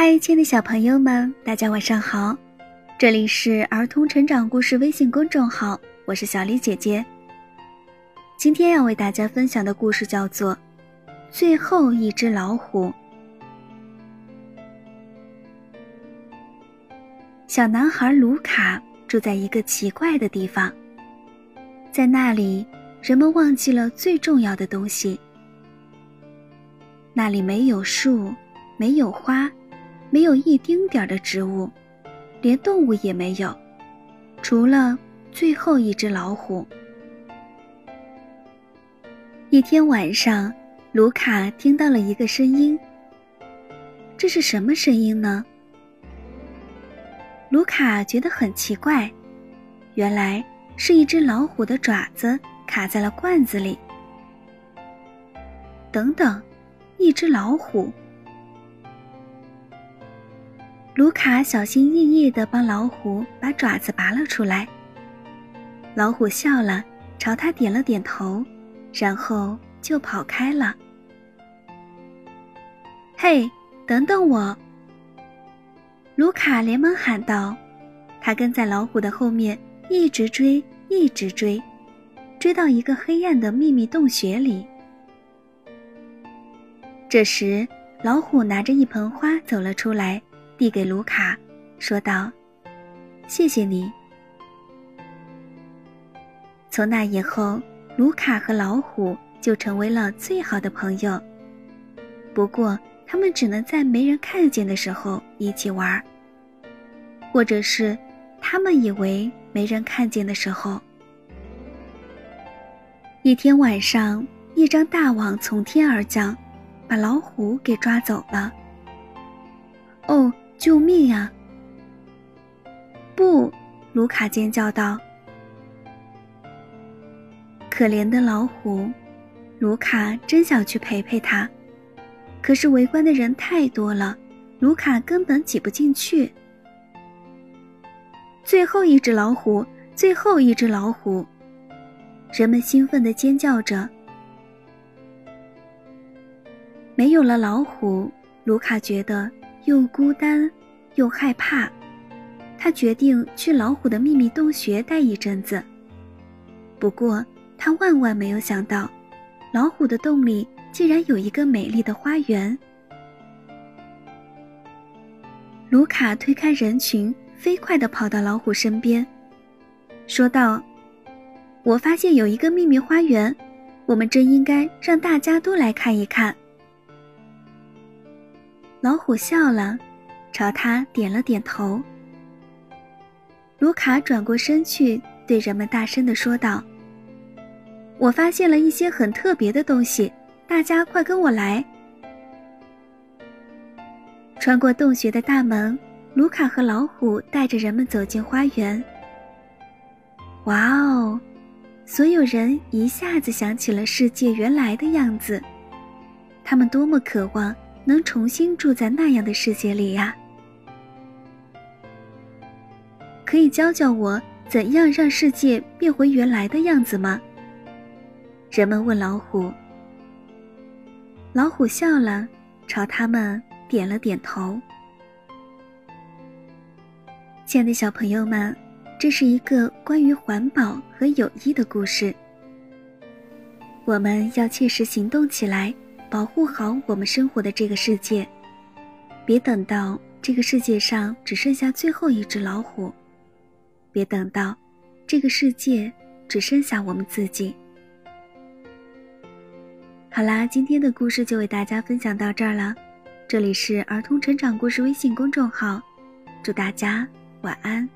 嗨，亲爱的小朋友们，大家晚上好！这里是儿童成长故事微信公众号，我是小丽姐姐。今天要为大家分享的故事叫做《最后一只老虎》。小男孩卢卡住在一个奇怪的地方，在那里，人们忘记了最重要的东西。那里没有树，没有花，没有一丁点儿的植物，连动物也没有，除了最后一只老虎。一天晚上，卢卡听到了一个声音。这是什么声音呢？卢卡觉得很奇怪，原来是一只老虎的爪子卡在了罐子里。等等。一只老虎，卢卡小心翼翼地帮老虎把爪子拔了出来。老虎笑了，朝他点了点头，然后就跑开了。嘿，等等我！卢卡连忙喊道。他跟在老虎的后面，一直追，一直追，追到一个黑暗的秘密洞穴里。这时，老虎拿着一盆花走了出来，递给卢卡，说道：“谢谢你。”从那以后，卢卡和老虎就成为了最好的朋友。不过，他们只能在没人看见的时候一起玩，或者是他们以为没人看见的时候。一天晚上，一张大网从天而降。把老虎给抓走了。哦，救命呀！不，卢卡尖叫道：“可怜的老虎！”卢卡真想去陪陪他，可是围观的人太多了，卢卡根本挤不进去。最后一只老虎，最后一只老虎！人们兴奋地尖叫着。没有了老虎，卢卡觉得又孤单又害怕。他决定去老虎的秘密洞穴待一阵子。不过，他万万没有想到，老虎的洞里竟然有一个美丽的花园。卢卡推开人群，飞快地跑到老虎身边，说道：“我发现有一个秘密花园，我们真应该让大家都来看一看。”老虎笑了，朝他点了点头。卢卡转过身去，对人们大声地说道：“我发现了一些很特别的东西，大家快跟我来！”穿过洞穴的大门，卢卡和老虎带着人们走进花园。哇哦！所有人一下子想起了世界原来的样子，他们多么渴望！能重新住在那样的世界里呀？可以教教我怎样让世界变回原来的样子吗？人们问老虎。老虎笑了，朝他们点了点头。亲爱的小朋友们，这是一个关于环保和友谊的故事。我们要切实行动起来。保护好我们生活的这个世界，别等到这个世界上只剩下最后一只老虎，别等到这个世界只剩下我们自己。好啦，今天的故事就为大家分享到这儿了。这里是儿童成长故事微信公众号，祝大家晚安。